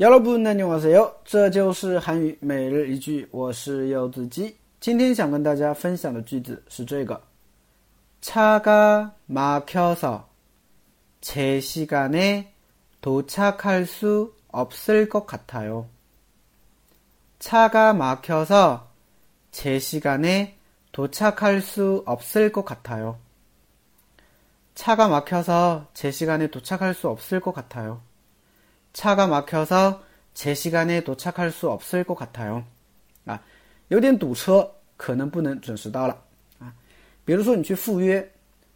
여러분 안녕하세요. 这就是韩语每日一句我是柚子鸡今天想跟大家分享的句子是这个차가막혀서제시간에도착할수없을것같아요차가막혀서제시간에도착할수없을것같아요차가막혀서제시간에도착할수없을것같아요 차가 막혀서 제 시간에 도착할 수 없을 것 같아요. 啊，比如说你去赴约，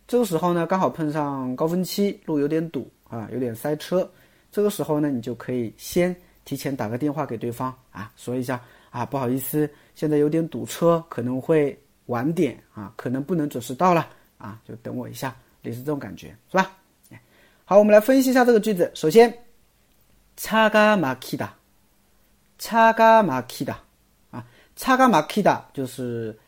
这个时候呢刚好碰上高峰期，路有点堵啊，有点塞车，这个时候呢你就可以先提前打个电话给对方啊，说一下啊，不好意思，现在有点堵车，可能会晚点啊，可能不能准时到了啊，就等我一下，理是这种感觉，是吧？好，我们来分析一下这个句子。首先， 차가막히다啊， 차가막히다就是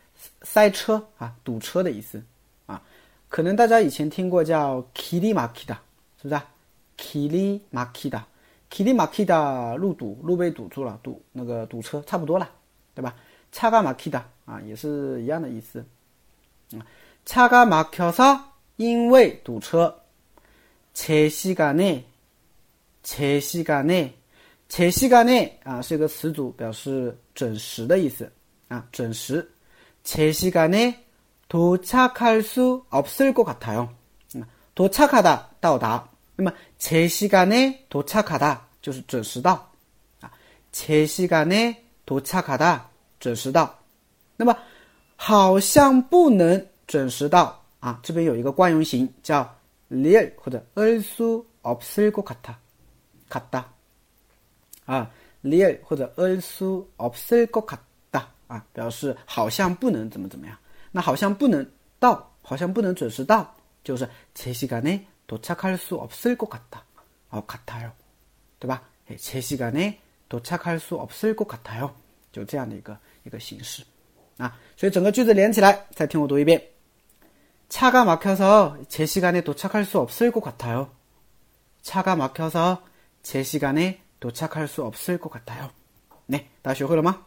塞车啊，堵车的意思啊。可能大家以前听过叫 길이막히다，길이막히다，路堵，路被堵住了，堵那个堵车差不多了，对吧？차가막히다啊，也是一样的意思。啊，차가막혀서因为堵车， 제 시간에 제 시간에 啊是一个词组，表示准时的意思啊，准时。제 시간에 도착할 수 없을 것 같아요. 도착하다 到达，那么제 시간에 도착하다 就是准时到啊。제 시간에 도착하다 准时到。那么好像不能准时到啊，这边有一个惯用型叫 리얼 或者을수 없을 것 같아. 같다. 아, 리얼 或者을수 없을 것 같다. 아, 表示好像不能怎么怎么样。那好像不能到，好像不能准时到，就是제 시간에 도착할 수 없을 것 같다. 어, 같아요. 对吧？제 시간에 도착할 수 없을 것 같아요. 就这样的一个一个形式啊。所以整个句子连起来，再听我读一遍。 차가 막혀서 제 시간에 도착할 수 없을 것 같아요. 차가 막혀서 제 시간에 도착할 수 없을 것 같아요. 네, 다学会了吗?